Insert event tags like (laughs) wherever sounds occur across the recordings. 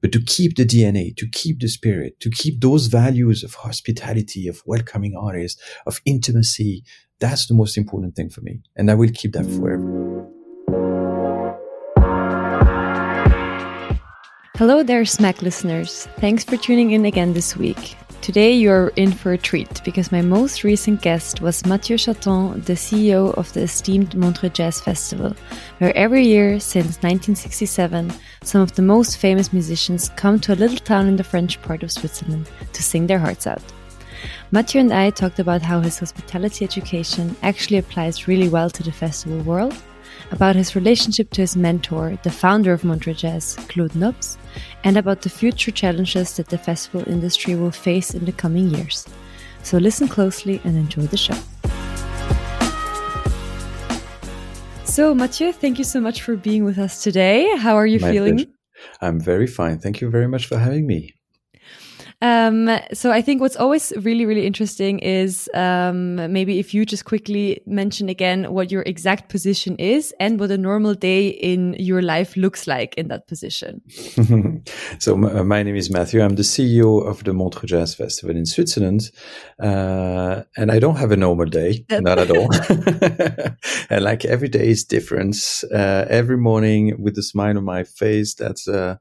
but to keep the DNA, to keep the spirit, to keep those values of hospitality, of welcoming artists, of intimacy. That's the most important thing for me. And I will keep that forever. Hello there, Smack listeners. Thanks for tuning in again this week. Today you're in for a treat because my most recent guest was Mathieu Chaton, the CEO of the esteemed Montreux Jazz Festival, where every year since 1967, some of the most famous musicians come to a little town in the French part of Switzerland to sing their hearts out. Mathieu and I talked about how his hospitality education actually applies really well to the festival world about his relationship to his mentor, the founder of Montreux Jazz, Claude Nobs, and about the future challenges that the festival industry will face in the coming years. So listen closely and enjoy the show. So, Mathieu, thank you so much for being with us today. How are you My feeling? Pleasure. I'm very fine. Thank you very much for having me. Um, so I think what's always really, really interesting is um, maybe if you just quickly mention again what your exact position is and what a normal day in your life looks like in that position. (laughs) so uh, my name is Mathieu. I'm the CEO of the Montreux Jazz Festival in Switzerland, uh, and I don't have a normal day, not at all. (laughs) (laughs) and like every day is different. Uh, every morning with a smile on my face, that's uh,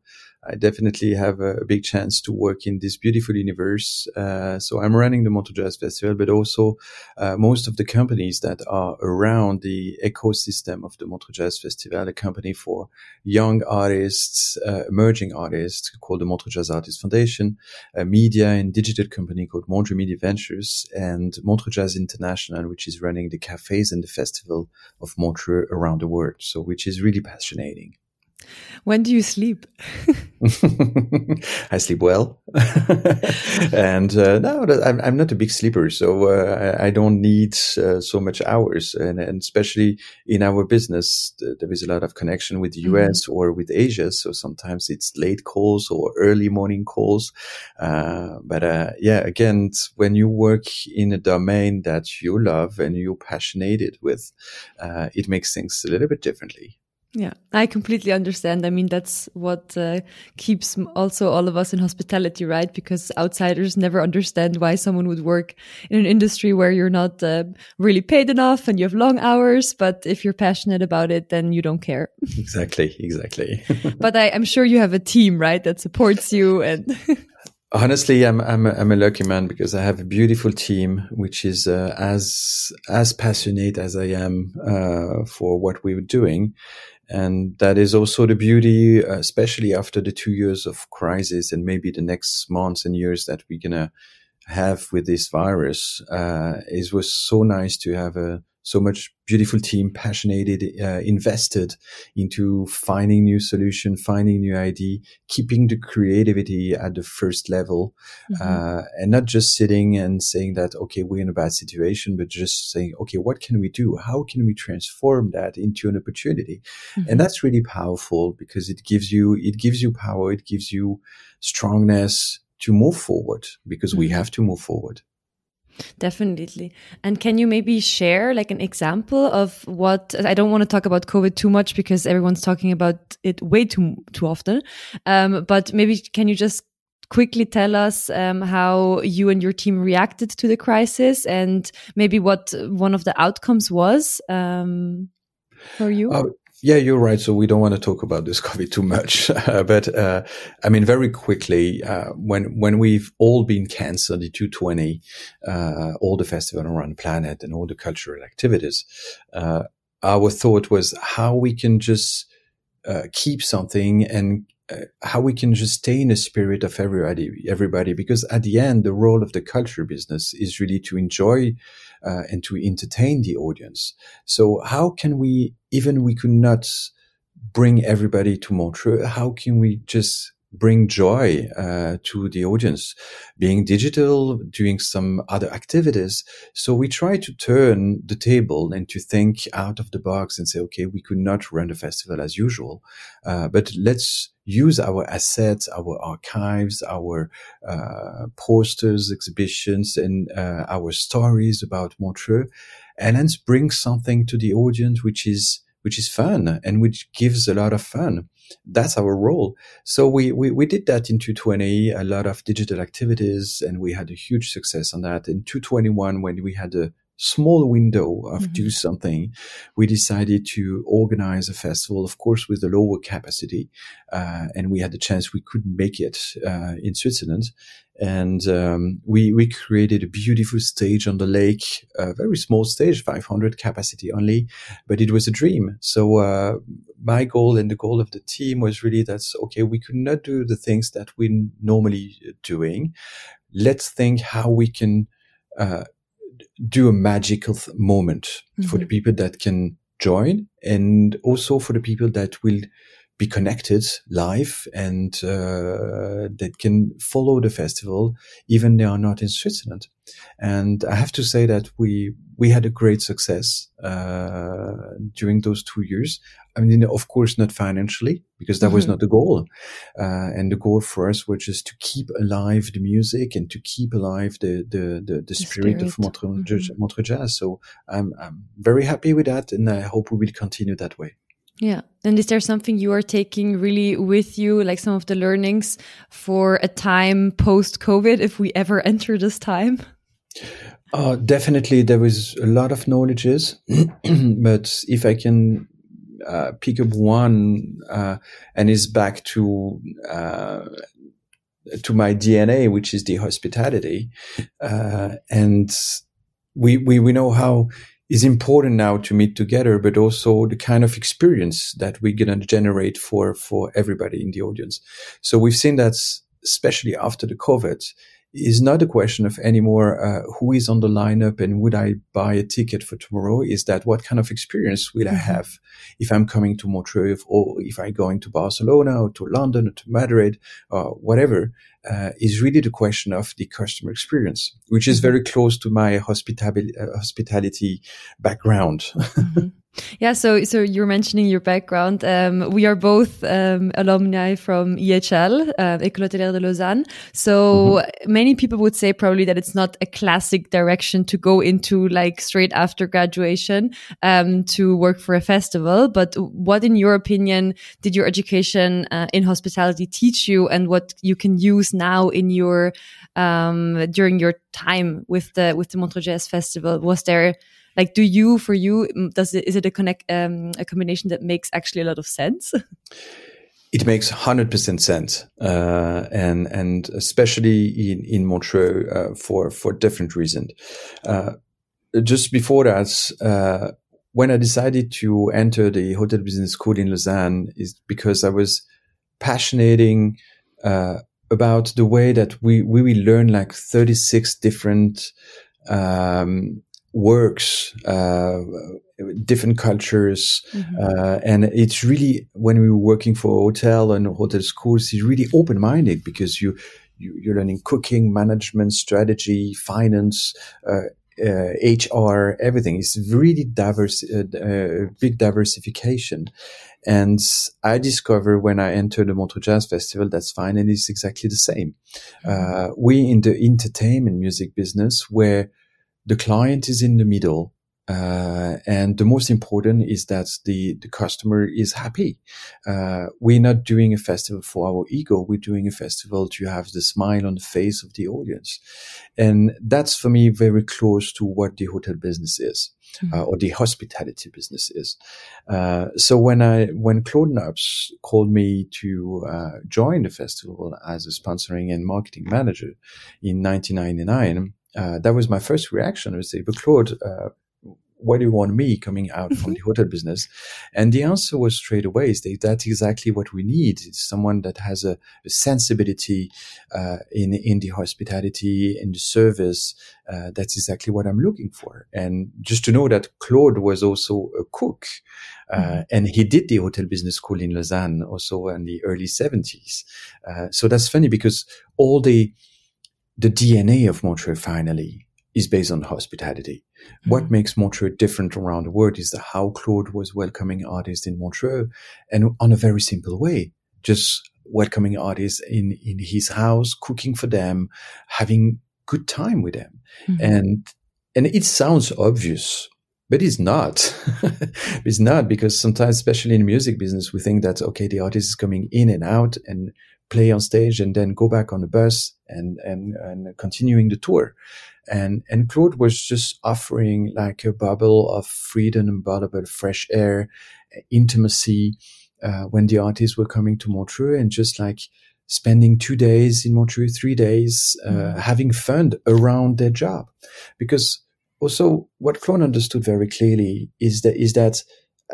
I definitely have a, big chance to work in this beautiful universe. Uh, so I'm running the Montreux Jazz Festival, but also uh, most of the companies that are around the ecosystem of the Montreux Jazz Festival, a company for young artists, uh, emerging artists called the Montreux Jazz Artists Foundation, a media and digital company called Montreux Media Ventures, and Montreux Jazz International, which is running the cafes and the festival of Montreux around the world. So, which is really fascinating. When do you sleep? (laughs) I sleep well, (laughs) and uh, no, I'm, I'm, not a big sleeper, so uh, I, I, don't need uh, so much hours. And, and, especially in our business, there is a lot of connection with the US mm-hmm. or with Asia, so sometimes it's late calls or early morning calls. Uh, but uh, yeah, again, when you work in a domain that you love and you're passionate with, uh, it makes things a little bit differently. Yeah, I completely understand. I mean, that's what uh, keeps also all of us in hospitality, right? Because outsiders never understand why someone would work in an industry where you're not uh, really paid enough and you have long hours. But if you're passionate about it, then you don't care. (laughs) Exactly, exactly. (laughs) but I, I'm sure you have a team, right, that supports you and. (laughs) Honestly, I'm I'm a, I'm a lucky man because I have a beautiful team which is uh, as as passionate as I am uh, for what we're doing, and that is also the beauty, uh, especially after the two years of crisis and maybe the next months and years that we're going to have with this virus. Uh, it was so nice to have a so much beautiful team, passionate, uh, invested into finding new solution, finding new idea, keeping the creativity at the first level, mm-hmm. uh, and not just sitting and saying that, okay, we're in a bad situation, but just saying, okay, what can we do? How can we transform that into an opportunity? Mm-hmm. And that's really powerful because it gives you, it gives you power. It gives you strongness to move forward because mm-hmm. we have to move forward. Definitely. And can you maybe share like an example of what I don't want to talk about COVID too much because everyone's talking about it way too too often. Um, but maybe can you just quickly tell us um, how you and your team reacted to the crisis and maybe what one of the outcomes was um, for you? Uh, yeah, you're right. So we don't want to talk about this (laughs) COVID too much, uh, but uh, I mean, very quickly, uh, when when we've all been cancelled, in 220, uh, all the festival around the planet and all the cultural activities, uh, our thought was how we can just uh, keep something and how we can just stay in the spirit of everybody, everybody, because at the end, the role of the culture business is really to enjoy uh, and to entertain the audience. So how can we, even we could not bring everybody to Montreux, how can we just bring joy uh, to the audience, being digital, doing some other activities. So we try to turn the table and to think out of the box and say, okay, we could not run the festival as usual, uh, but let's use our assets, our archives, our uh, posters, exhibitions, and uh, our stories about Montreux, and let's bring something to the audience which is which is fun and which gives a lot of fun. That's our role. So we, we, we did that in 220, a lot of digital activities, and we had a huge success on that. In 221, when we had a small window of mm-hmm. do something, we decided to organize a festival, of course, with a lower capacity. Uh, and we had the chance we could make it uh, in Switzerland. And um, we, we created a beautiful stage on the lake, a very small stage, 500 capacity only, but it was a dream. So uh, my goal and the goal of the team was really that's okay, we could not do the things that we're normally doing. Let's think how we can uh, do a magical th- moment mm-hmm. for the mm-hmm. people that can join and also for the people that will be connected live and uh, that can follow the festival even they are not in Switzerland. And I have to say that we we had a great success uh, during those two years. I mean, of course, not financially because that mm-hmm. was not the goal. Uh, and the goal for us was just to keep alive the music and to keep alive the the the, the, the spirit, spirit, of Montreux, mm-hmm. Montreux Jazz. So I'm I'm very happy with that, and I hope we will continue that way. Yeah. And is there something you are taking really with you, like some of the learnings for a time post COVID, if we ever (laughs) enter this time? Uh, definitely, there was a lot of knowledges, (clears throat) but if I can uh, pick up one, uh, and is back to uh, to my DNA, which is the hospitality, uh, and we we we know how is important now to meet together, but also the kind of experience that we're going to generate for, for everybody in the audience. So we've seen that especially after the COVID is not a question of anymore uh, who is on the lineup and would I buy a ticket for tomorrow? Is that what kind of experience will mm-hmm. I have if I'm coming to Montreux or if I'm going to Barcelona or to London or to Madrid or whatever? Uh, is really the question of the customer experience, which is mm-hmm. very close to my hospitality, uh, hospitality background. (laughs) mm-hmm. Yeah, so so you're mentioning your background. Um, we are both um, alumni from EHL, uh, École Hôtelière de Lausanne. So mm-hmm. many people would say probably that it's not a classic direction to go into, like straight after graduation, um, to work for a festival. But what, in your opinion, did your education uh, in hospitality teach you, and what you can use now in your um, during your time with the with the Montreux Jazz Festival? Was there like do you for you does it is it a connect um, a combination that makes actually a lot of sense? (laughs) It makes 100% sense uh, and and especially in in Montreux uh, for for different reasons uh, just before that uh, when I decided to enter the hotel business school in Lausanne is because I was passionating uh, about the way that we we will learn like 36 different um, works, uh, different cultures, mm-hmm. uh, and it's really when we were working for a hotel and hotel schools, it's really open minded because you, you are learning cooking, management, strategy, finance. Uh, HR, uh, everything It's really diverse, uh, uh, big diversification. And I discovered when I entered the Montreux Jazz Festival, that's fine. And it's exactly the same. Mm-hmm. we in the entertainment music business where the client is in the middle. Uh, and the most important is that the, the customer is happy. Uh, we're not doing a festival for our ego. We're doing a festival to have the smile on the face of the audience. And that's for me very close to what the hotel business is. Mm-hmm. Uh, or the hospitality business is. Uh, so when I when Claude Nobs called me to uh, join the festival as a sponsoring and marketing manager in 1999, uh, that was my first reaction. I would say, but Claude, uh, why do you want me coming out mm-hmm. from the hotel business? And the answer was straight away, is that that's exactly what we need. It's someone that has a, a sensibility uh, in in the hospitality, in the service. Uh, that's exactly what I'm looking for. And just to know that Claude was also a cook, uh, mm-hmm. and he did the hotel business school in Lausanne also in the early 70s. Uh, so that's funny because all the the DNA of Montreux finally is based on hospitality. Mm-hmm. What makes Montreux different around the world is the how Claude was welcoming artists in Montreux and on a very simple way, just welcoming artists in, in his house, cooking for them, having good time with them. Mm-hmm. And, and it sounds obvious, but it's not. (laughs) it's not because sometimes, especially in the music business, we think that, okay, the artist is coming in and out and play on stage and then go back on the bus and, and, and continuing the tour. And, and Claude was just offering like a bubble of freedom and bubble of fresh air, intimacy, uh, when the artists were coming to Montreux and just like spending two days in Montreux, three days, uh, mm-hmm. having fun around their job. Because also what Claude understood very clearly is that, is that,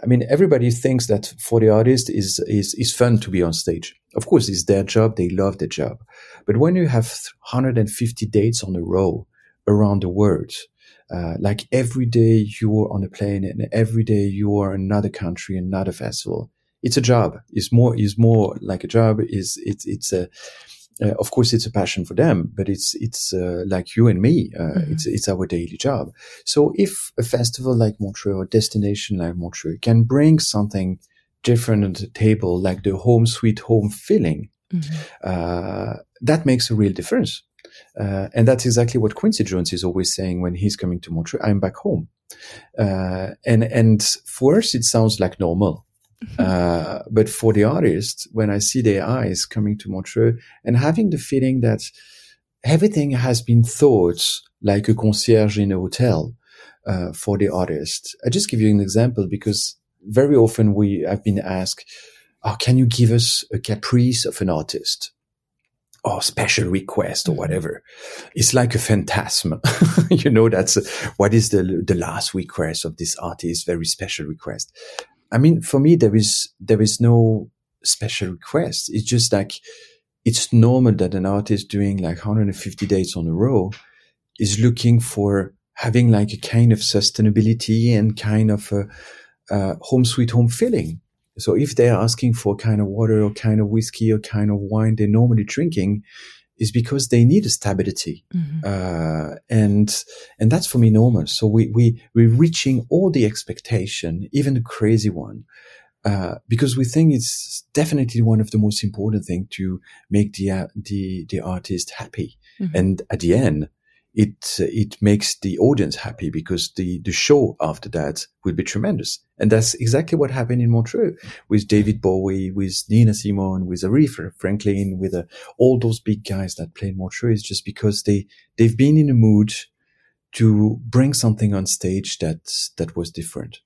I mean, everybody thinks that for the artist is, is, is fun to be on stage. Of course, it's their job. They love their job. But when you have 150 dates on a row around the world, uh, like every day you're on a plane and every day you're in another country, another festival, it's a job. It's more, is more like a job. Is it's, it's a, uh, of course, it's a passion for them, but it's it's uh, like you and me. Uh, mm-hmm. It's it's our daily job. So if a festival like Montreux or destination like Montreux can bring something different on the table, like the home sweet home feeling, mm-hmm. Uh, that makes a real difference. Uh, and that's exactly what Quincy Jones is always saying when he's coming to Montreux. I'm back home. Uh, and and for us, it sounds like normal. Uh, but for the artist, when I see their eyes coming to Montreux and having the feeling that everything has been thought like a concierge in a hotel uh, for the artist. I just give you an example because very often we have been asked, "Oh, can you give us a caprice of an artist?" or special request or mm-hmm. whatever. It's like a phantasm. (laughs) you know, that's what is the, the last request of this artist, very special request. I mean, for me, there is, there is no special request. It's just like, it's normal that an artist doing like 150 dates on a row is looking for having like a kind of sustainability and kind of a, a home sweet home feeling. So if they're asking for a kind of water or kind of whiskey or kind of wine they're normally drinking, is because they need a stability. Mm-hmm. Uh, and, and that's for me normal. So we, we, we're reaching all the expectation, even the crazy one. Uh, because we think it's definitely one of the most important thing to make the, uh, the, the artist happy. Mm-hmm. And at the end, it it makes the audience happy because the the show after that will be tremendous. And that's exactly what happened in Montreux with David Bowie, with Nina Simone, with Aretha Franklin, with uh, all those big guys that play in Montreux. Is just because they they've been in a mood to bring something on stage that that was different.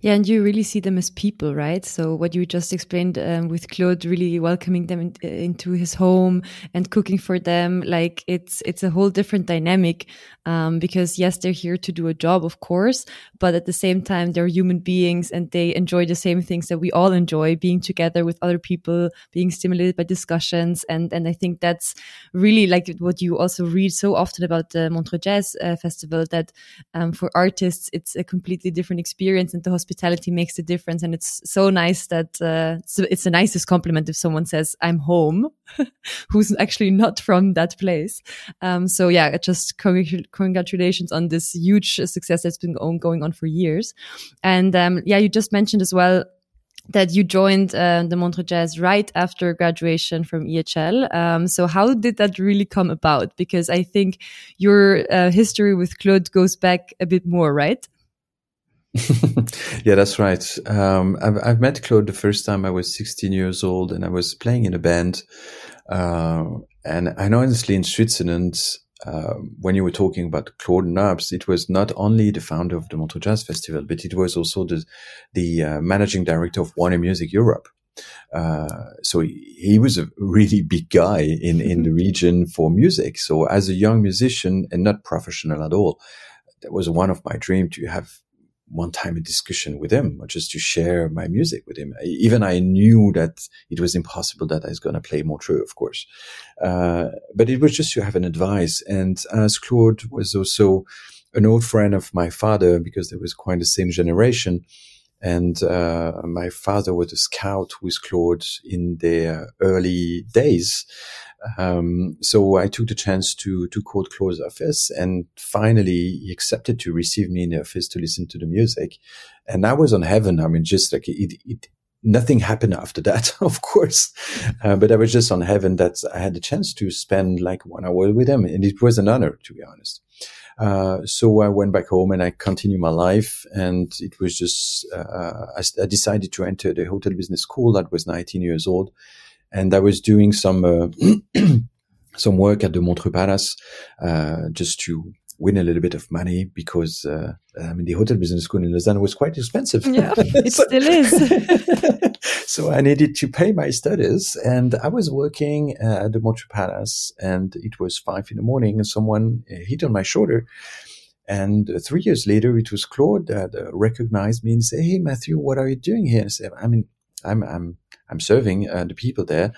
Yeah, and you really see them as people, right? So what you just explained um, with Claude, really welcoming them in, into his home and cooking for them, like it's it's a whole different dynamic. Um, because yes, they're here to do a job, of course, but at the same time, they're human beings and they enjoy the same things that we all enjoy: being together with other people, being stimulated by discussions, and and I think that's really like what you also read so often about the Montreux Jazz uh, Festival that um, for artists it's a completely different experience and the hospitality makes a difference. And it's so nice that uh, it's the nicest compliment if someone says, I'm home, (laughs) who's actually not from that place. Um, so yeah, just congratulations on this huge success that's been going on for years. And um, yeah, you just mentioned as well that you joined uh, the Montreux Jazz right after graduation from EHL. Um, so how did that really come about? Because I think your uh, history with Claude goes back a bit more, right? (laughs) yeah, that's right. Um, I've, I've, met Claude the first time I was 16 years old and I was playing in a band. Uh, and I know honestly in Switzerland, uh, when you were talking about Claude Nobs, it was not only the founder of the Montreux Jazz Festival, but it was also the, the uh, managing director of Warner Music Europe. Uh, so he, he, was a really big guy in, in the (laughs) region for music. So as a young musician and not professional at all, that was one of my dreams to have one time a discussion with him or just to share my music with him. Even I knew that it was impossible that I was going to play Montreux, of course. Uh, but it was just to have an advice. And as Claude was also an old friend of my father because there was quite the same generation. And uh, my father was a scout with Claude in their early days. Um, so I took the chance to to call Claude's office, and finally he accepted to receive me in the office to listen to the music, and I was on heaven. I mean, just like it, it nothing happened after (laughs) that, of course. Uh, but I was just on heaven that I had the chance to spend like one hour with him. And it was an honor, to be honest. Uh, so I went back home and I continued my life. And it was just, uh, I, I, decided to enter the hotel business school. That was 19 years old. And I was doing some, uh, (clears throat) some work at the Montreux Palace, uh, just to win a little bit of money because uh, I mean the hotel business school in Lausanne was quite expensive. Yeah, (laughs) it so, still is. (laughs) so I needed to pay my studies, and I was working uh, at the Montreux Palace, and it was five in the morning, and someone uh, hit on my shoulder. And uh, three years later, it was Claude that uh, recognized me and said, "Hey, Mathieu, what are you doing here?" I said, "I mean, I'm I'm I'm serving uh, the people there,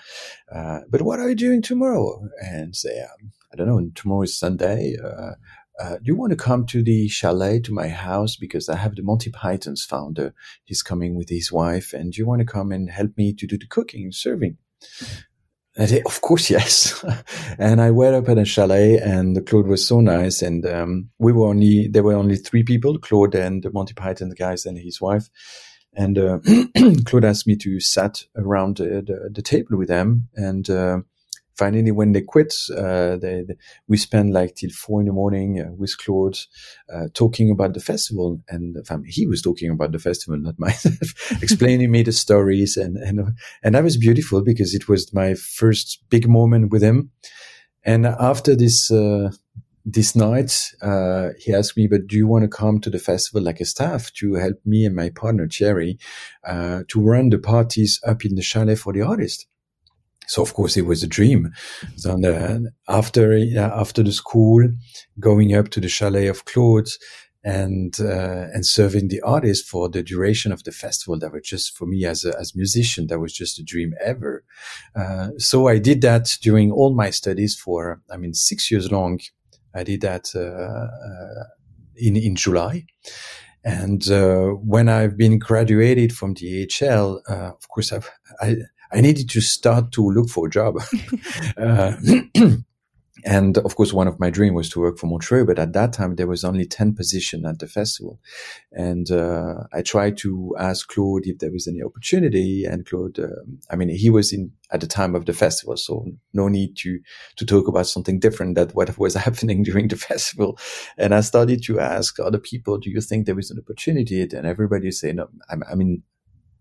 uh, but what are you doing tomorrow?" And say, um, "I don't know. Tomorrow is Sunday. Uh, uh, do you want to come to the chalet to my house because I have the Monty Python's founder. He's coming with his wife, and do you want to come and help me to do the cooking and serving? I said, of course, yes. (laughs) and I went up at a chalet, and the Claude was so nice, and um, we were only there were only three people: Claude and the Monty Python guys and his wife. And uh, (clears throat) Claude asked me to sat around the, the, the table with them, and uh, finally when they quit uh, they, they, we spent like till four in the morning uh, with claude uh, talking about the festival and he was talking about the festival not (laughs) myself explaining me the stories and, and and that was beautiful because it was my first big moment with him. And after this uh, this night, uh, he asked me, but do you want to come to the festival like a staff to help me and my partner, Thierry, uh, to run the parties up in the chalet for the artist? So of course it was a dream. So the, after after the school, going up to the chalet of Claude and uh, and serving the artists for the duration of the festival, that was just for me as a as musician, that was just a dream ever. Uh, so I did that during all my studies for I mean six years long. I did that uh, uh in in July. And uh, when I've been graduated from uh, of course, I've, I, I needed to start to look for a job. (laughs) (clears throat) and of course, one of my dream was to work for Montreux, but at that time there was only 10 positions at the festival. And, uh, I tried to ask Claude if there was any opportunity and Claude, um, I mean, he was in at the time of the festival. So no need to, to talk about something different than what (laughs) was happening during the festival. And I started to ask other people, do you think there is an opportunity? And everybody said, no, I, I mean,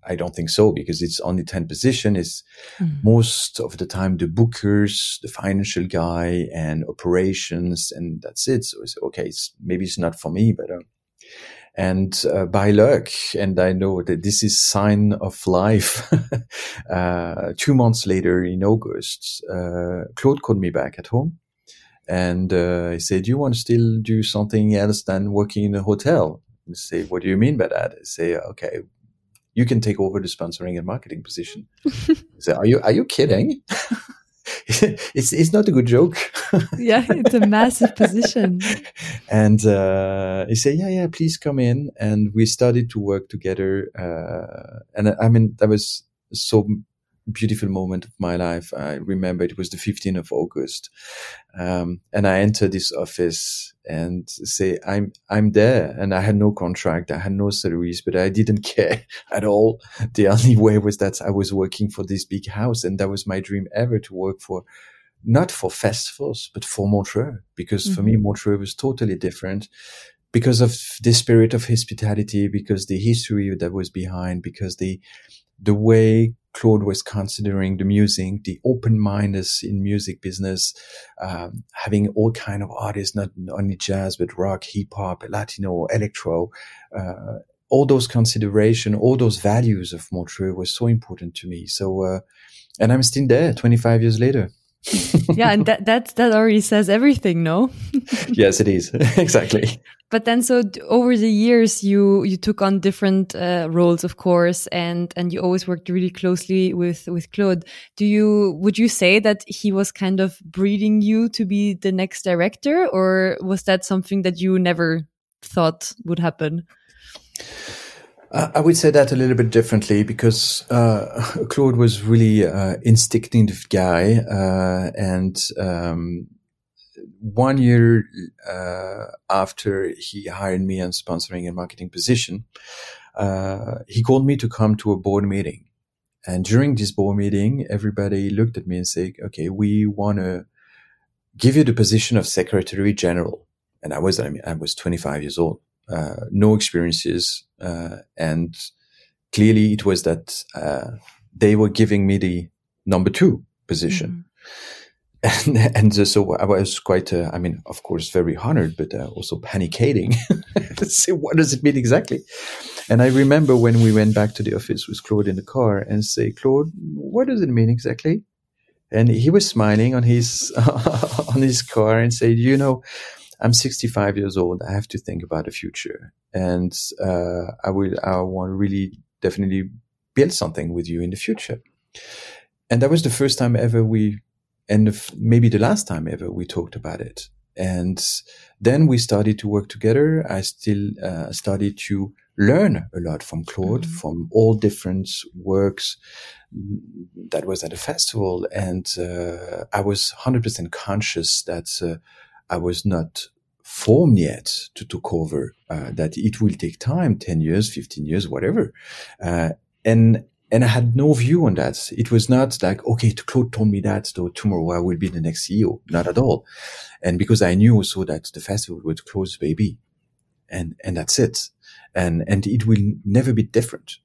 I don't think so because it's only 10 position. It's mm. most of the time the bookers, the financial guy and operations and that's it. So it's okay. It's, maybe it's not for me, but, uh, and uh, by luck, and I know that this is sign of life. (laughs) uh, two months later in August, uh, Claude called me back at home and uh, he said, "Do you want to still do something else than working in a hotel?" I say, "What do you mean by that?" I say, "Okay, you can take over the sponsoring and marketing position. (laughs) so are you are you kidding? (laughs) it's it's not a good joke. (laughs) yeah, it's a massive position. and uh, he said, "Yeah, yeah, please come in." And we started to work together. Uh, and I mean, that was so beautiful moment of my life. I remember it was the 15th of August. Um, and I entered this office and say, I'm, I'm there. And I had no contract. I had no salaries, but I didn't (laughs) care at all. The only way was that I was working for this big house. And that was my dream ever to work for, not for festivals, but for Montreux, because mm-hmm. for me, mm-hmm. Montreux was totally different because of the spirit of hospitality, because the history that was behind, because the, the way Claude was considering the music, the open mindedness in music business, um, having all kind of artists, not only jazz, but rock, hip hop, Latino, electro, uh, all those consideration, all those values of Montreux was so important to me. So, uh, and I'm still there 25 years later. Yeah, and that that that already says everything, no? (laughs) (laughs) yes, it is (laughs) exactly. But then, so over the years, you you took on different uh, roles, of course, and and you always worked really closely with with Claude. Do you would you say that he was kind of breeding you to be the next director, or was that something that you never thought would happen? I would say that a little bit differently because uh, (laughs) Claude was really uh, instinctive guy, uh, and um, one year uh, after he hired me on sponsoring and marketing position, uh, he called me to come to a board meeting, And during this board meeting, everybody looked at me and said, okay, we want to give you the position of secretary general. And I was, I mean, I was 25 years old, uh, no experiences. Uh, and clearly it was that, uh, they were giving me the number two position. Mm-hmm. (laughs) And, and so I was quite, uh, I mean, of course, very honored, but uh, also panicking. (laughs) so what does it mean exactly? And I remember when we went back to the office with Claude in the car and say, Claude, what does it mean exactly? And he was smiling on his, (laughs) on his car and said, you know, I'm 65 years old. I have to think about the future and, uh, I will, I want to really definitely build something with you in the future. And that was the first time ever we, and maybe the last time ever we talked about it. And then we started to work together. I still uh, started to learn a lot from Claude, mm-hmm. from all different works that was at a festival. And uh, I was 100% conscious that uh, I was not formed yet to take over, uh, that it will take time, 10 years, 15 years, whatever. Uh, and and I had no view on that. It was not like, okay, Claude told me that, so tomorrow I will be the next CEO. Not at all. And because I knew also that the festival would close baby and, and that's it. And, and it will never be different.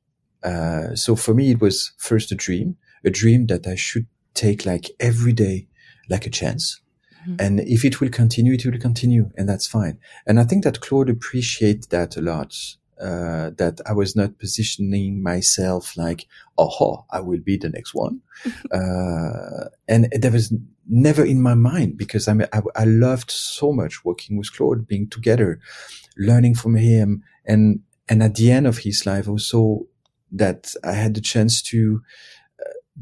Uh, so for me, it was first a dream, a dream that I should take like every day, like a chance. Mm-hmm. And if it will continue, it will continue and that's fine. And I think that Claude appreciates that a lot uh, that I was not positioning myself like, oh, I will be the next one. (laughs) uh, and that was never in my mind because I, mean, I, I loved so much working with Claude, being together, learning from him. And, and at the end of his life also that I had the chance to,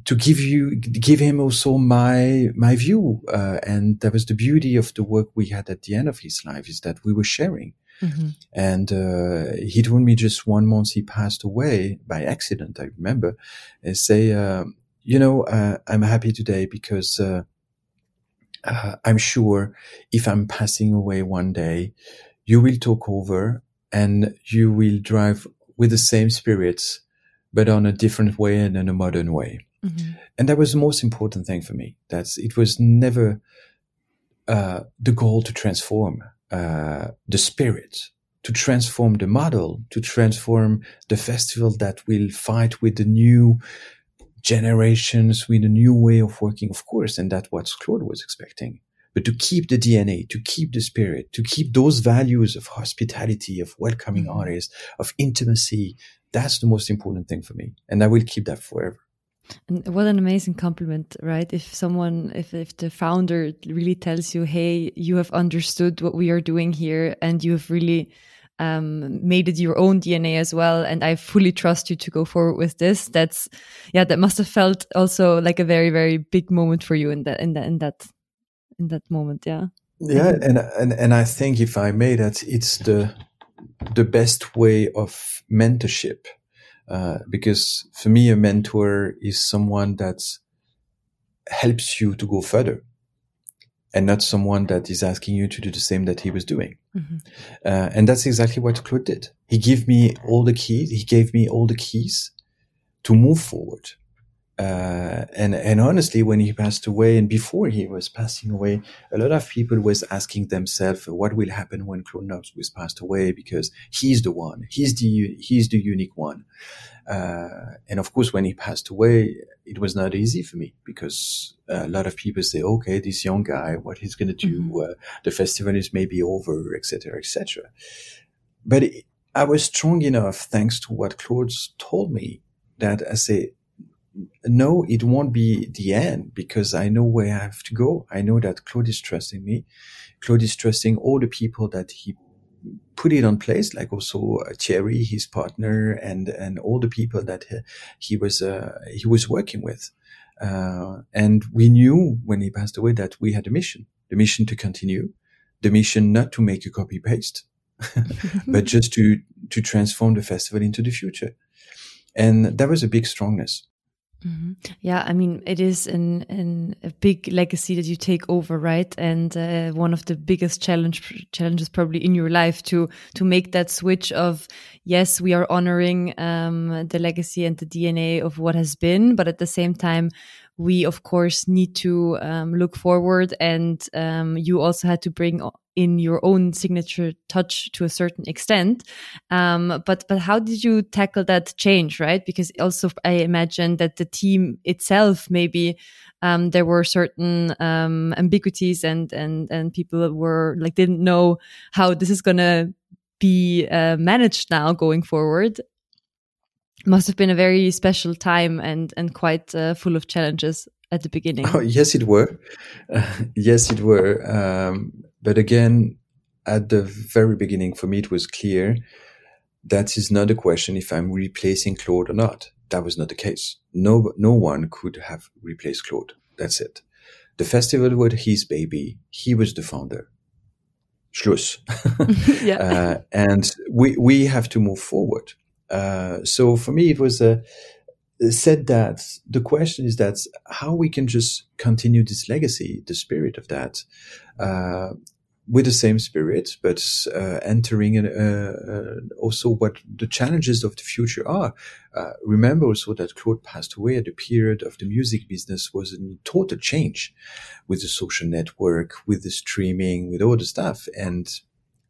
to give you, give him also my, my view. Uh, and that was the beauty of the work we had at the end of his life is that we were sharing. Mm-hmm. And uh, he told me just one month he passed away by accident. I remember, and say, uh, you know, uh, I'm happy today because uh, uh, I'm sure if I'm passing away one day, you will talk over and you will drive with the same spirits, but on a different way and in a modern way. Mm-hmm. And that was the most important thing for me. That's it was never uh, the goal to transform uh, the spirit, to transform the model, to transform the festival that will fight with the new generations, with a new way of working, of course, and that's what Claude was expecting. But to keep the DNA, to keep the spirit, to keep those values of hospitality, of welcoming mm-hmm. artists, of intimacy, that's the most important thing for me. And I will keep that forever. And what an amazing compliment, right? If someone, if, if the founder really tells you, hey, you have understood what we are doing here and you have really um, made it your own DNA as well. And I fully trust you to go forward with this. That's, yeah, that must have felt also like a very, very big moment for you in that, in that, in that, in that moment. Yeah. Yeah. And, and, and I think if I may that, it's the, the best way of mentorship uh, because for me, a mentor is someone that helps you to go further and not someone that is asking you to do the same that he was doing. Mm-hmm. Uh, and that's exactly what Claude did. He gave me all the keys. He gave me all the keys to move forward. Uh, and and honestly, when he passed away, and before he was passing away, a lot of people was asking themselves, "What will happen when Claude was passed away?" Because he's the one, he's the he's the unique one. Uh, and of course, when he passed away, it was not easy for me because a lot of people say, "Okay, this young guy, what he's going to do? Mm-hmm. Uh, the festival is maybe over, etc., etc." But it, I was strong enough, thanks to what Claude told me, that I say no, it won't be the end because I know where I have to go. I know that Claude is trusting me. Claude is trusting all the people that he put it on place, like also uh, Thierry, his partner, and and all the people that he, he was uh, he was working with. Uh, and we knew when he passed away that we had a mission, the mission to continue, the mission not to make a copy paste, (laughs) but just to to transform the festival into the future. And that was a big strongness Mm-hmm. Yeah, I mean, it is an, an, a big legacy that you take over, right? And uh, one of the biggest challenge challenges probably in your life to to make that switch of yes, we are honoring um, the legacy and the DNA of what has been, but at the same time, we of course need to um, look forward. And um, you also had to bring in your own signature touch to a certain extent. Um, but but how did you tackle that change, right? Because also I imagine that the team itself maybe um, there were certain um, ambiguities and and and people were like didn't know how this is gonna be uh, managed now going forward. Must have been a very special time and and quite uh, full of challenges at the beginning. Oh, yes, it were. Uh, yes, it were. Um, but again, at the very beginning, for me, it was clear that is not a question if I'm replacing Claude or not. That was not the case. No, no one could have replaced Claude. That's it. The festival was his baby. He was the founder. Schluss. (laughs) (laughs) yeah. uh, and we, we have to move forward. Uh, so for me, it was a, said that the question is that how we can just continue this legacy, the spirit of that, uh, with the same spirit, but uh, entering uh, uh, also what the challenges of the future are. Uh, remember also that Claude passed away at the period of the music business was a total change with the social network, with the streaming, with all the stuff. And,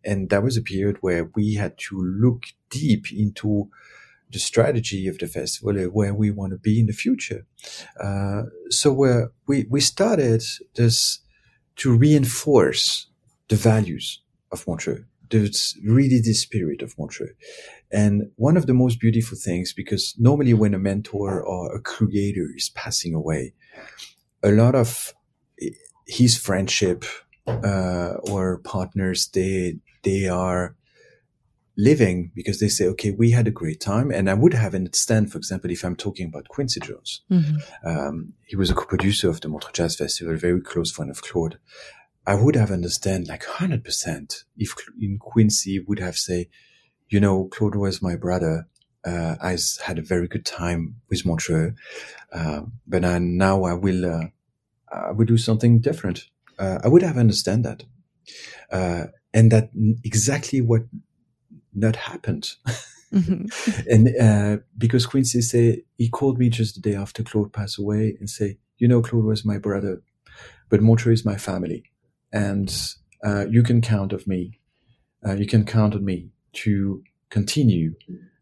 and that was a period where we had to look deep into the strategy of the festival, where we want to be in the future. Uh, so we, we started this to reinforce the values of Montreux. It's really the spirit of Montreux. And one of the most beautiful things, because normally when a mentor or a creator is passing away, a lot of his friendship, uh, or partners, they, they are living because they say, okay, we had a great time. And I would have understand, for example, if I'm talking about Quincy Jones, mm-hmm. um, he was a co-producer of the Montreux Jazz Festival, a very close friend of Claude. I would have understand like 100% if in Quincy would have say, you know, Claude was my brother. Uh, I had a very good time with Montreux. Uh, but I, now I will, uh, I will do something different. Uh, I would have understand that. And that exactly what not happened. Mm-hmm. (laughs) and uh, because Quincy say he called me just the day after Claude passed away and say, you know, Claude was my brother, but Montreux is my family, and uh, you can count on me. Uh, you can count on me to continue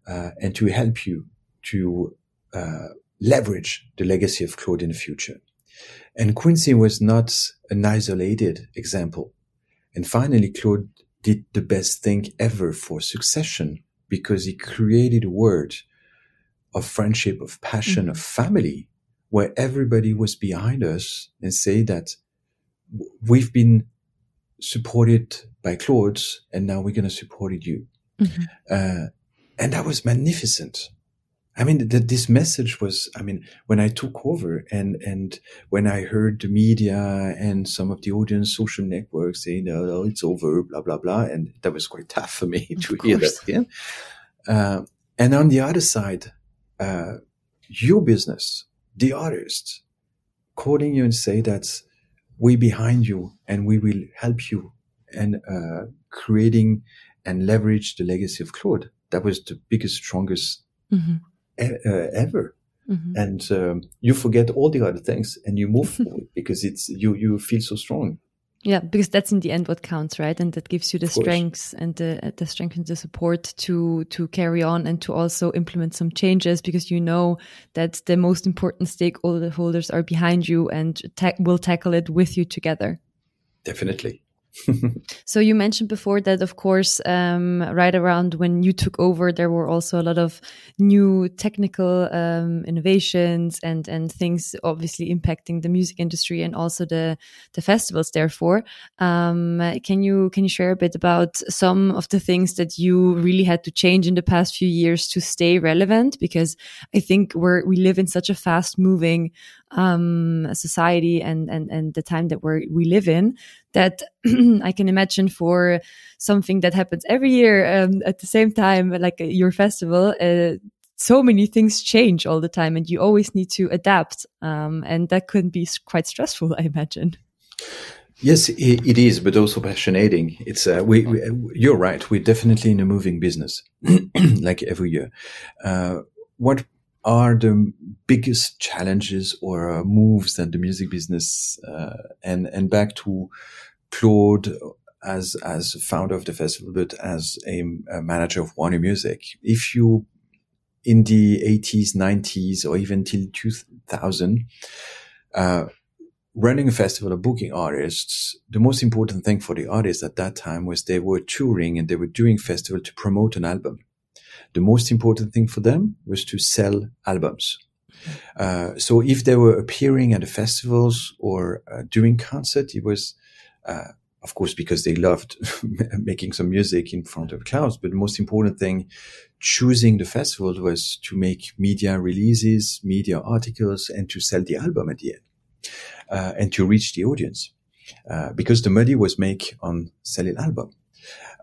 uh, and to help you to uh, leverage the legacy of Claude in the future. And Quincy was not an isolated example. And finally, Claude did the best thing ever for succession because he created a word of friendship, of passion, mm-hmm. of family, where everybody was behind us and say that we've been supported by Claude and now we're going to support you. Mm-hmm. Uh, and that was magnificent. I mean, that this message was, I mean, when I took over and, and when I heard the media and some of the audience social networks saying, oh, it's over, blah, blah, blah. And that was quite (laughs) tough for me of to course. hear that again. Uh, and on the other side, uh, your business, the artist, calling you and say that we behind you and we will help you and, uh, creating and leverage the legacy of Claude. That was the biggest, strongest mm-hmm uh, ever. Mm-hmm. And um, you forget all the other things and you move forward (laughs) because it's you you feel so strong. Yeah, because that's in the end what counts, right? And that gives you the strength and the the strength and the support to to carry on and to also implement some changes because you know that the most important stakeholders are behind you and ta- will tackle it with you together. Definitely. (laughs) so you mentioned before that, of course, um, right around when you took over, there were also a lot of new technical um, innovations and and things obviously impacting the music industry and also the the festivals. Therefore, um, can you can you share a bit about some of the things that you really had to change in the past few years to stay relevant? Because I think we're we live in such a fast moving um, society and and and the time that we we live in that (clears throat) I can imagine for something that happens every year um, at the same time, like uh, your festival. Uh, so many things change all the time and you always need to adapt. Um, and that could be quite stressful, (laughs) I imagine. Yes, it is, but also fascinating. It's uh, we, we, You're right. We're definitely in a moving business, (clears throat) like every year. Uh, what are the biggest challenges or uh, moves that the music business uh, and and back to Claude as as founder of the festival, but as a, a manager of Warner Music. If you in the 80s, 90s, or even till 2000, uh, running a festival or booking artists, the most important thing for the artists at that time was they were touring and they were doing festival to promote an album. The most important thing for them was to sell albums. Uh, so if they were appearing at the festivals or uh, doing concert, it was, uh, of course, because they loved (laughs) making some music in front of crowds. But the most important thing, choosing the festival was to make media releases, media articles, and to sell the album at the end uh, and to reach the audience uh, because the money was made on selling album.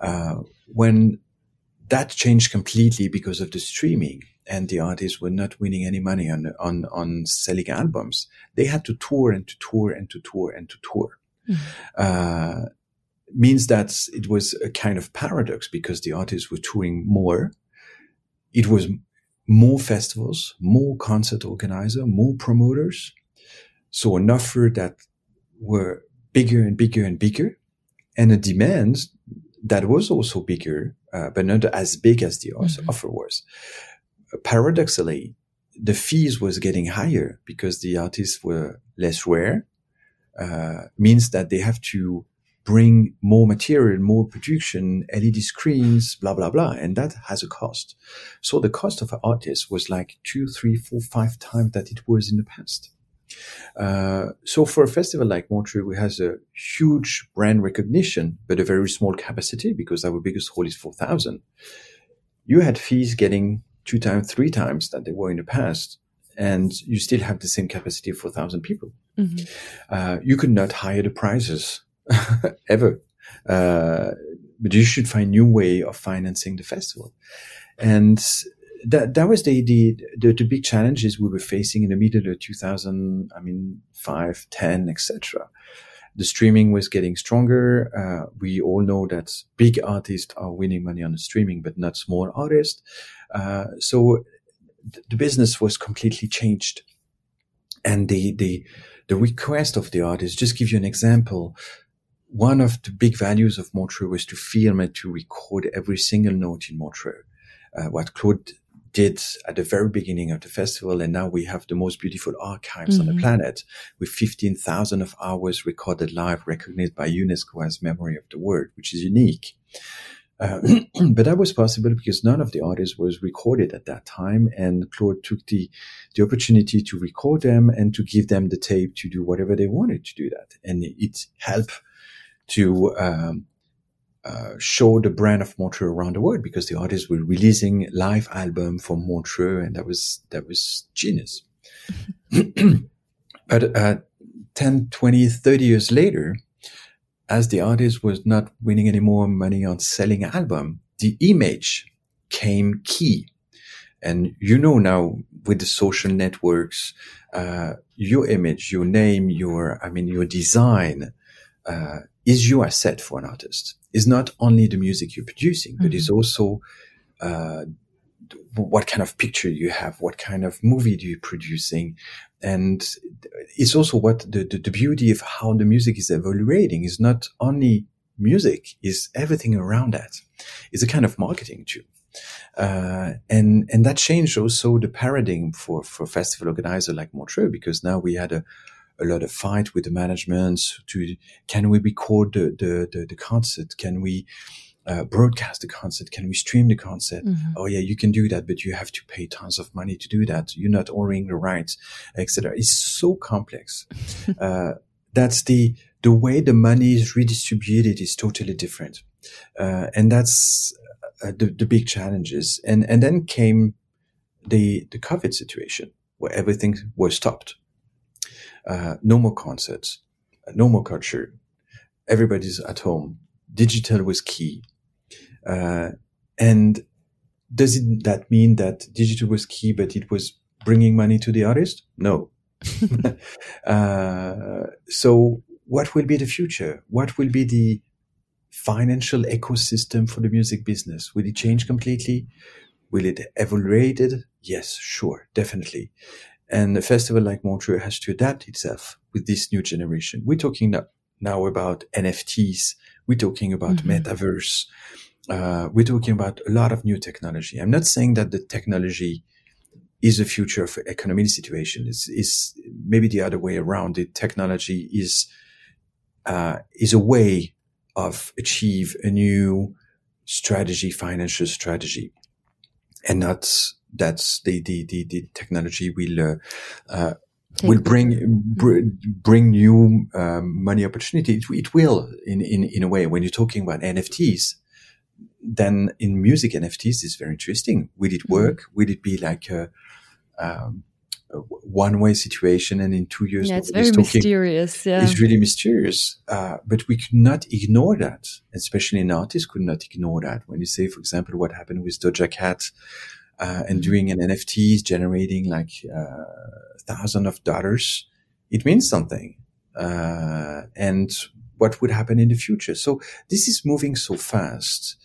Uh, when that changed completely because of the streaming and the artists were not winning any money on on on selling albums, they had to tour and to tour and to tour and to tour. Mm-hmm. means that it was a kind of paradox because the artists were touring more. It was more festivals, more concert organizer, more promoters, so an offer that were bigger and bigger and bigger, and a demand that was also bigger, uh, but not as big as the mm-hmm. offer was. Paradoxically, the fees was getting higher because the artists were less rare. Uh, means that they have to bring more material, more production, LED screens, blah, blah, blah. And that has a cost. So the cost of an artist was like two, three, four, five times that it was in the past. Uh, so for a festival like Montreux, we has a huge brand recognition, but a very small capacity because our biggest hall is 4,000. You had fees getting two times, three times that they were in the past, and you still have the same capacity of 4,000 people. Mm-hmm. Uh, you could not hire the prizes (laughs) ever. Uh, but you should find new way of financing the festival. And that that was the, the the, the big challenges we were facing in the middle of 2000 i mean 5 10 etc the streaming was getting stronger. Uh, we all know that big artists are winning money on the streaming but not small artists. Uh, so th- the business was completely changed. And the the the request of the artist just give you an example. One of the big values of Montreux was to film and to record every single note in Montreux. Uh, what Claude did at the very beginning of the festival. And now we have the most beautiful archives mm-hmm. on the mm-hmm. planet with 15,000 of hours recorded live, recognized by UNESCO as memory of the world, which is unique. Uh, (clears throat) but that was possible because none of the artists was recorded at that time, and Claude took the the opportunity to record them and to give them the tape to do whatever they wanted to do that, and it helped to um, uh, show the brand of Montreux around the world because the artists were releasing live album from Montreux and that was, that was genius. (clears throat) but, uh, 10, 20, 30 years later, as the artist was not winning any more money on selling album, the image came key. And you know now with the social networks, uh, your image, your name, your, I mean, your design, uh, is your asset for an artist is not only the music you're producing, but mm-hmm. is also uh, what kind of picture you have, what kind of movie do you producing, and it's also what the, the, the beauty of how the music is evaluating is not only music, is everything around that. It's a kind of marketing too. Uh, and and that changed also the paradigm for for festival organizer like Montreux because now we had a a lot of fight with the management to can we record the the, the, the concert? Can we uh, broadcast the concert? Can we stream the concert? Mm-hmm. Oh yeah, you can do that, but you have to pay tons of money to do that. You're not owning the rights, etc. It's so complex. (laughs) uh, that's the the way the money is redistributed is totally different, uh, and that's uh, the the big challenges. And and then came the the COVID situation where everything was stopped uh, no more concerts, no more culture. Everybody's at home. Digital was key. Uh, and does it, that mean that digital was key, but it was bringing money to the artist? No. (laughs) (laughs) uh, so what will be the future? What will be the financial ecosystem for the music business? Will it change completely? Will it evaluate it? Yes, sure, definitely. And a festival like Montreux has to adapt itself with this new generation. We're talking now about NFTs. We're talking about mm-hmm. metaverse. Uh, we're talking about a lot of new technology. I'm not saying that the technology is the future of economic situation. It's, it's maybe the other way around. The technology is uh, is a way of achieve a new strategy, financial strategy, and not that's the the the, the technology will uh, uh, will bring br- bring new um, money opportunity. It, it, will in, in in a way when you're talking about NFTs. Then in music NFTs is very interesting. Will it mm-hmm. work? Will it be like a, um, one way situation and in two years yeah it's very talking, mysterious yeah it's really mysterious uh, but we could not ignore that especially an artist could not ignore that when you say for example what happened with doja cat uh, and doing an nft is generating like uh, thousands of dollars it means something uh, and what would happen in the future so this is moving so fast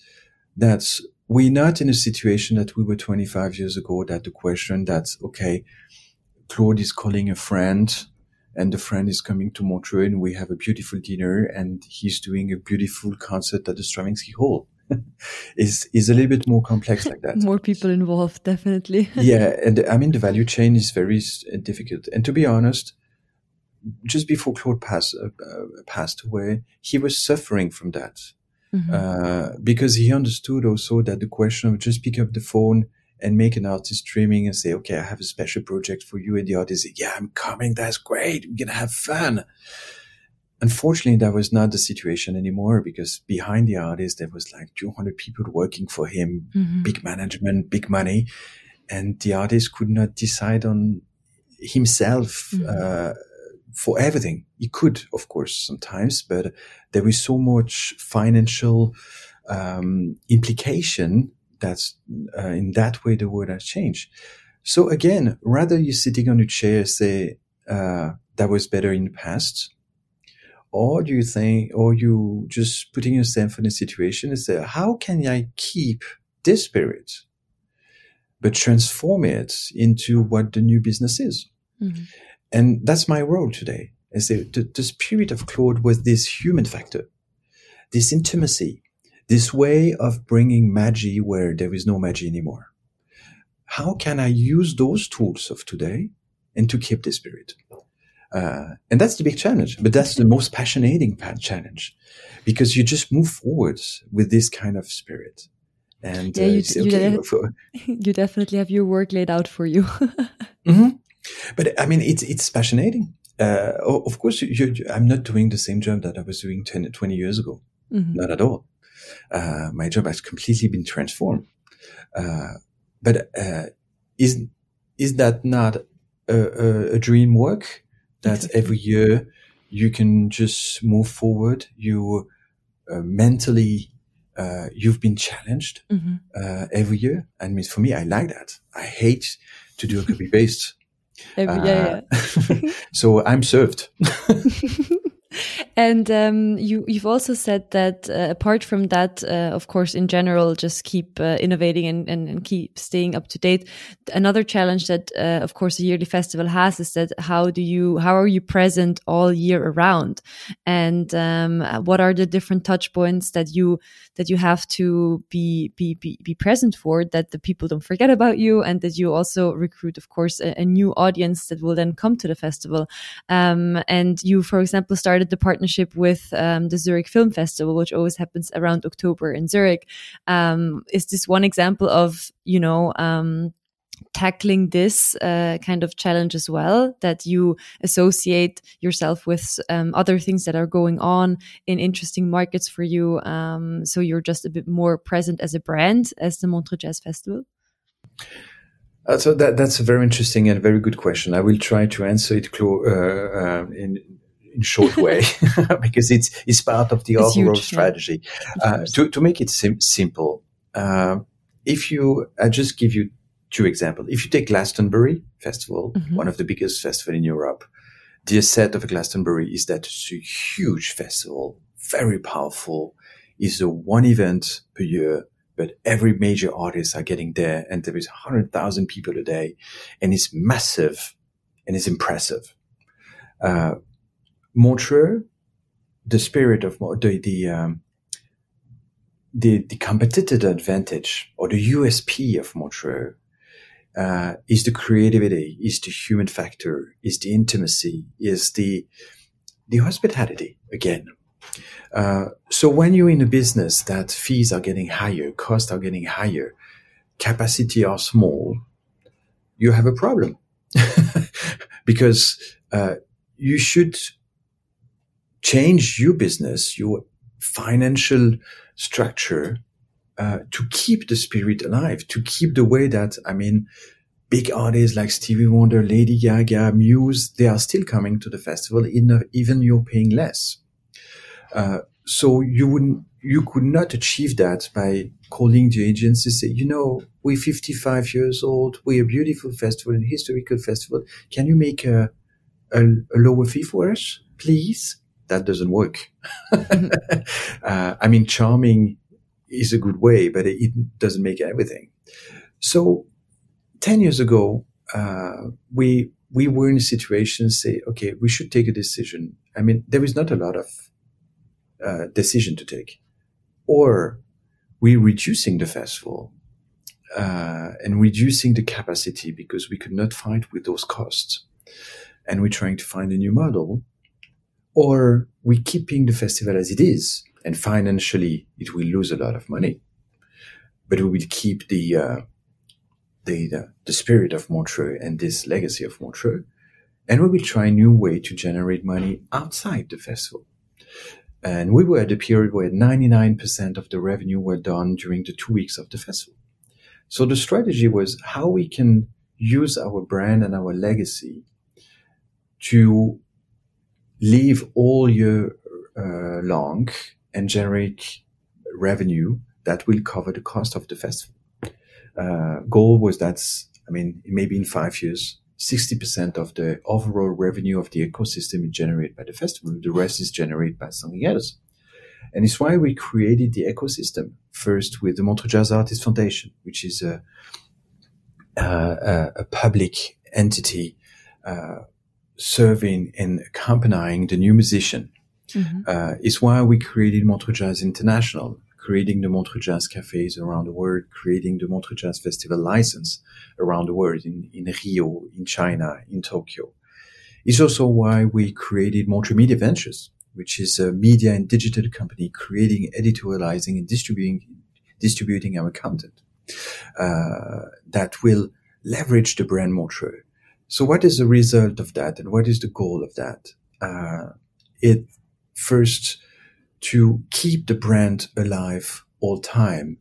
that we're not in a situation that we were 25 years ago that the question that's okay Claude is calling a friend and the friend is coming to Montreux and we have a beautiful dinner and he's doing a beautiful concert at the Stravinsky Hall. (laughs) is is a little bit more complex like that. (laughs) more people involved, definitely. (laughs) yeah, and I mean the value chain is very difficult. And to be honest, just before Claude passed uh, uh, passed away, he was suffering from that mm-hmm. uh, because he understood also that the question of just pick up the phone and make an artist streaming and say, okay, I have a special project for you. And the artist say, yeah, I'm coming. That's great. We're going to have fun. Unfortunately, that was not the situation anymore because behind the artist, there was like 200 people working for him, mm-hmm. big management, big money. And the artist could not decide on himself, mm-hmm. uh, for everything. He could, of course, sometimes, but there was so much financial, um, implication that's uh, in that way the world has changed. So again, rather you sitting on a chair say uh, that was better in the past, or do you think, or you just putting yourself in a situation and say, how can I keep this spirit, but transform it into what the new business is? Mm-hmm. And that's my role today. Is the, the, spirit of Claude was this human factor, this intimacy, this way of bringing magic where there is no magic anymore. How can I use those tools of today and to keep the spirit? Uh, and that's the big challenge, but that's the most passionating challenge because you just move forward with this kind of spirit. And yeah, you, uh, okay, you, for, (laughs) you, definitely have your work laid out for you. (laughs) mm-hmm. But I mean, it's, it's passionating. Uh, of course, you, I'm not doing the same job that I was doing 10, 20 years ago. Mm-hmm. Not at all uh, my job has completely been transformed. Uh, but uh, is is that not a, a, a dream work that every year you can just move forward? You uh, mentally uh, you've been challenged mm-hmm. Uh, every year, and for me, I like that. I hate to do a copy paste. (laughs) Every, yeah, yeah. (laughs) so I'm served. (laughs) and um, you you've also said that uh, apart from that, uh, of course, in general, just keep uh, innovating and, and, and, keep staying up to date. Another challenge that, uh, of course, a yearly festival has is that how do you how are you present all year around, and um, what are the different touch points that you that you have to be be be, be present for that the people don't forget about you, and that you also recruit, of course, a, a new audience that will then come to the festival. Um, and you, for example, started the partnership with um, the Zurich Film Festival, which always happens around October in Zurich. Um, is this one example of, you know, um, tackling this uh, kind of challenge as well that you associate yourself with um, other things that are going on in interesting markets for you um, so you're just a bit more present as a brand as the montreux jazz festival uh, so that, that's a very interesting and very good question i will try to answer it uh, uh, in in short (laughs) way (laughs) because it's it's part of the it's overall huge, strategy. Yeah, uh, to to make it sim- simple, uh, if you, I just give you two examples. If you take Glastonbury Festival, mm-hmm. one of the biggest festival in Europe, the asset of Glastonbury is that it's a huge festival, very powerful. It's a one event per year, but every major artist are getting there and there is 100,000 people a day and it's massive and it's impressive. Uh, Montreux, the spirit of the, the, um, the, the competitive advantage or the USP of Montreux uh, is the creativity, is the human factor, is the intimacy, is the the hospitality again. Uh, so when you're in a business that fees are getting higher, costs are getting higher, capacity are small, you have a problem (laughs) because uh, you should change your business, your financial structure uh, to keep the spirit alive, to keep the way that, I mean, big artists like Stevie Wonder, Lady Gaga, Muse, they are still coming to the festival, even you're paying less. Uh, so you wouldn't, you could not achieve that by calling the agency, say, you know, we're 55 years old, we're a beautiful festival, an historical festival. Can you make a, a, a lower fee for us, please? That doesn't work. (laughs) uh, I mean, charming is a good way, but it doesn't make everything. So 10 years ago, uh, we, we were in a situation say, okay, we should take a decision. I mean, there is not a lot of uh, decision to take. Or we're reducing the festival uh, and reducing the capacity because we could not fight with those costs. And we're trying to find a new model. Or we're keeping the festival as it is and financially it will lose a lot of money, but we will keep the uh, the, the, the spirit of Montreux and this legacy of Montreux, and we will try a new way to generate money outside the festival. And we were at a period where 99% of the revenue were done during the two weeks of the festival. So the strategy was how we can use our brand and our legacy to live all year uh, long and generate revenue that will cover the cost of the festival. Uh, goal was that, I mean, maybe in five years, 60% of the overall revenue of the ecosystem is generated by the festival. The rest is generated by something else. And it's why we created the ecosystem first with the Montreux Jazz Artists Foundation, which is a, a, a public entity uh, serving and accompanying the new musician Mm-hmm. Uh, it's why we created Montreux Jazz International, creating the Montreux Jazz cafes around the world, creating the Montreux Jazz Festival license around the world in, in Rio, in China, in Tokyo. It's also why we created Montreux Media Ventures, which is a media and digital company creating, editorializing, and distributing distributing our content uh, that will leverage the brand Montreux. So, what is the result of that, and what is the goal of that? Uh, it first to keep the brand alive all time.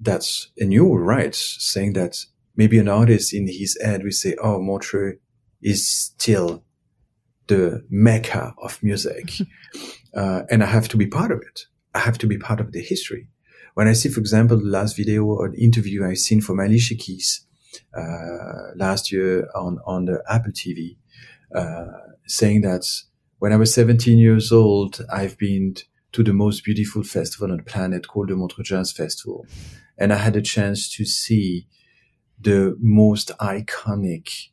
That's, and you were right saying that maybe an artist in his head will say, Oh, Montreux is still the mecca of music. (laughs) uh, and I have to be part of it. I have to be part of the history. When I see, for example, the last video or interview I've seen from Alicia Keys, last year on, on the Apple TV, uh, saying that when I was 17 years old, I've been to the most beautiful festival on the planet called the Montreux Jazz Festival. And I had a chance to see the most iconic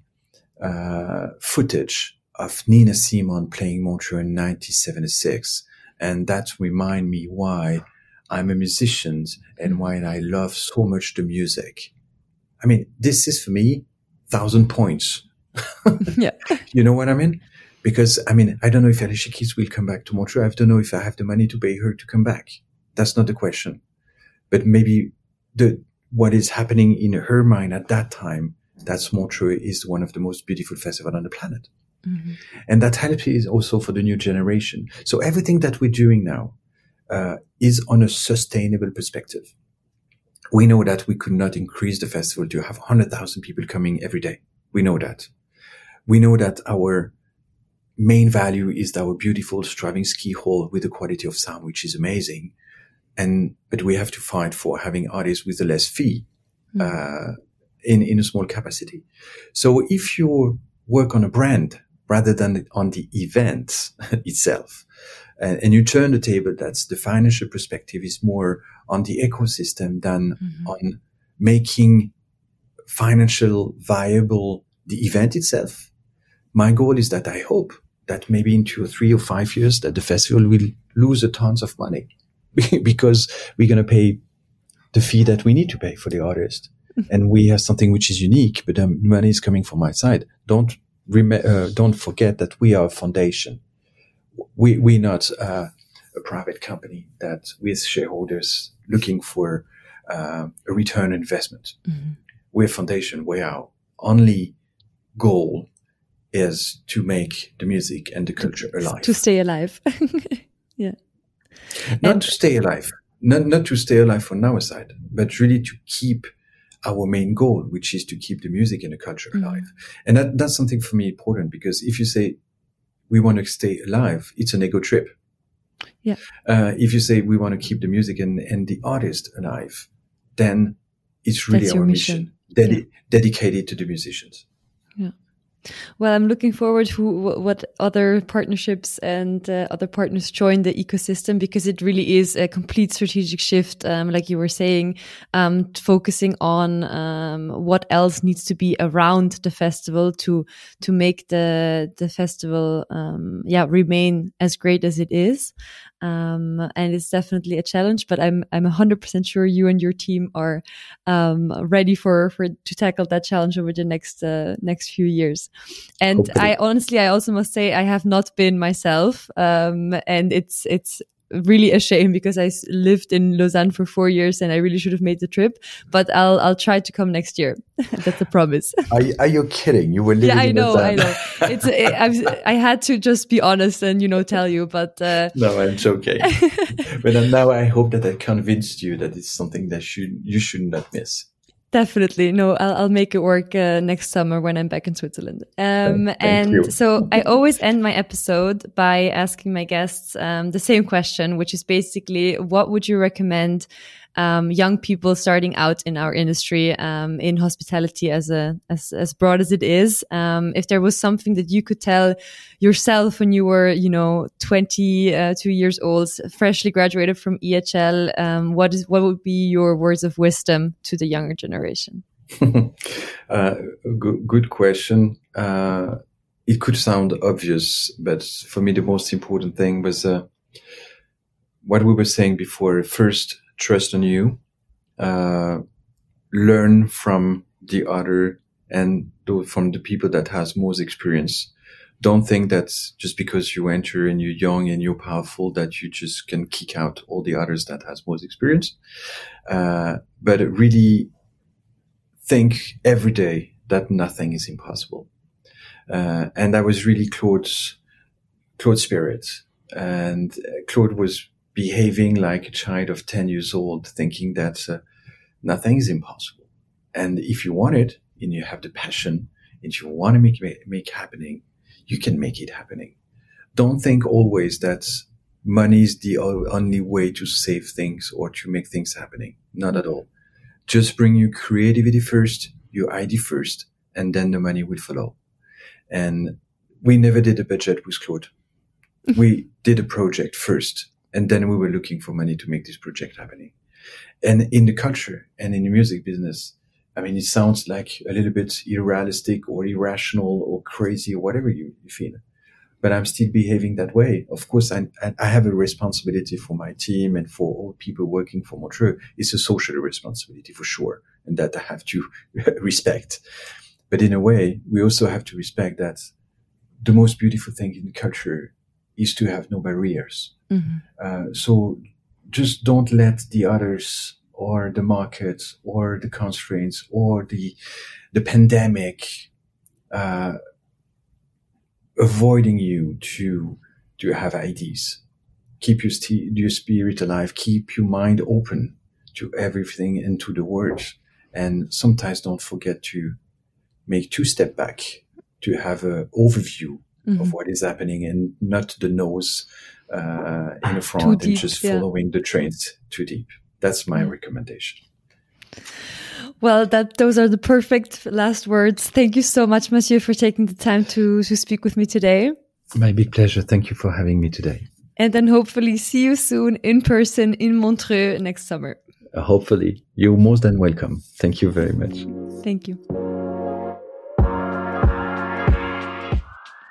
uh, footage of Nina Simone playing Montreux in 1976. And that remind me why I'm a musician and why I love so much the music. I mean, this is for me, thousand points. (laughs) yeah. (laughs) You know what I mean? because I mean, I don't know if Alicia Keys will come back to Montreux. I don't know if I have the money to pay her to come back. That's not the question. But maybe the, what is happening in her mind at that time, that's Montreux is one of the most beautiful festivals on the planet. Mm-hmm. And that helps is also for the new generation. So everything that we're doing now, uh, is on a sustainable perspective. We know that we could not increase the festival to have 100,000 people coming every day. We know that. We know that our main value is our beautiful Stravinsky hall with the quality of sound, which is amazing. And, but we have to fight for having artists with a less fee. mm. in in a small capacity. So if you work on a brand rather than on the event (laughs) itself, and, and, you turn the table, that's the financial perspective is more on the ecosystem than mm-hmm. on making financial viable the event itself. My goal is that I hope that maybe in two or three or five years that the festival will lose a tons of money (laughs) because we're going to pay the fee that we need to pay for the artist. Mm-hmm. and we have something which is unique, but the money is coming from outside. Don't rem- uh, don't forget that we are a foundation. We we're not uh, a private company that with shareholders looking for uh, a return investment. Mm-hmm. We're a foundation where our only goal is to make the music and the culture alive. To stay alive. (laughs) yeah. Not and to stay alive. Not, not to stay alive from our side, but really to keep our main goal, which is to keep the music and the culture mm-hmm. alive. And that, that's something for me important because if you say we want to stay alive, it's an ego trip. Yeah. Uh, if you say we want to keep the music and, and the artist alive, then it's really That's our mission, mission yeah. dedicated to the musicians. Yeah. Well, I'm looking forward to what other partnerships and uh, other partners join the ecosystem because it really is a complete strategic shift, um, like you were saying, um, focusing on um, what else needs to be around the festival to to make the the festival, um, yeah, remain as great as it is. Um, and it's definitely a challenge, but I'm I'm 100% sure you and your team are um, ready for for to tackle that challenge over the next uh, next few years. And Hopefully. I honestly, I also must say, I have not been myself, um, and it's it's really a shame because I lived in Lausanne for four years and I really should have made the trip. But I'll I'll try to come next year. (laughs) That's a promise. (laughs) Are, are you kidding? You were living yeah, I know. I know. It's it, I, I had to just be honest and you know tell you, but uh, (laughs) no, I'm joking. but now I hope that I convinced you that it's something that should you should not miss. Definitely. No, I'll, I'll make it work uh, next summer when I'm back in Switzerland. Um, and you. so I (laughs) always end my episode by asking my guests um, the same question, which is basically what would you recommend um, young people starting out in our industry um, in hospitality as a as, as broad as it is. Um, if there was something that you could tell yourself when you were you know 22 uh, years old freshly graduated from ehl um, what is what would be your words of wisdom to the younger generation? (laughs) Uh, good, good question. Uh, it could sound obvious but for me the most important thing was uh, what we were saying before. First trust on you, uh, learn from the other and do, from the people that has most experience. Don't think that just because you enter and you're young and you're powerful that you just can kick out all the others that has most experience. Uh, but really think every day that nothing is impossible. Uh, and that was really Claude's, Claude's spirit. And Claude was behaving like a child of 10 years old, thinking that uh, nothing is impossible. And if you want it and you have the passion and you want to make it make happening, you can make it happening. Don't think always that money is the only way to save things or to make things happening. Not at all. Just bring your creativity first, your idea first, and then the money will follow. And we never did a budget with Claude. (laughs) we did a project first and then we were looking for money to make this project happening. And in the culture and in the music business, I mean, it sounds like a little bit irrealistic or irrational or crazy or whatever you, you feel. But I'm still behaving that way. Of course, I, I have a responsibility for my team and for all people working for Montreux. It's a social responsibility for sure. And that I have to (laughs) respect. But in a way, we also have to respect that the most beautiful thing in culture is to have no barriers. Mm-hmm. Uh, so just don't let the others or the market or the constraints or the the pandemic uh, avoiding you to to have ideas. Keep your, st- your spirit alive. Keep your mind open to everything and to the words. And sometimes don't forget to make two step back to have an overview mm-hmm. of what is happening and not the nose uh, in the front deep, and just yeah. following the trains too deep. That's my recommendation. Well, that those are the perfect last words. Thank you so much, Mathieu, for taking the time to to speak with me today. My big pleasure. Thank you for having me today. And then hopefully see you soon in person in Montreux next summer. Hopefully. You're most than welcome. Thank you very much. Thank you.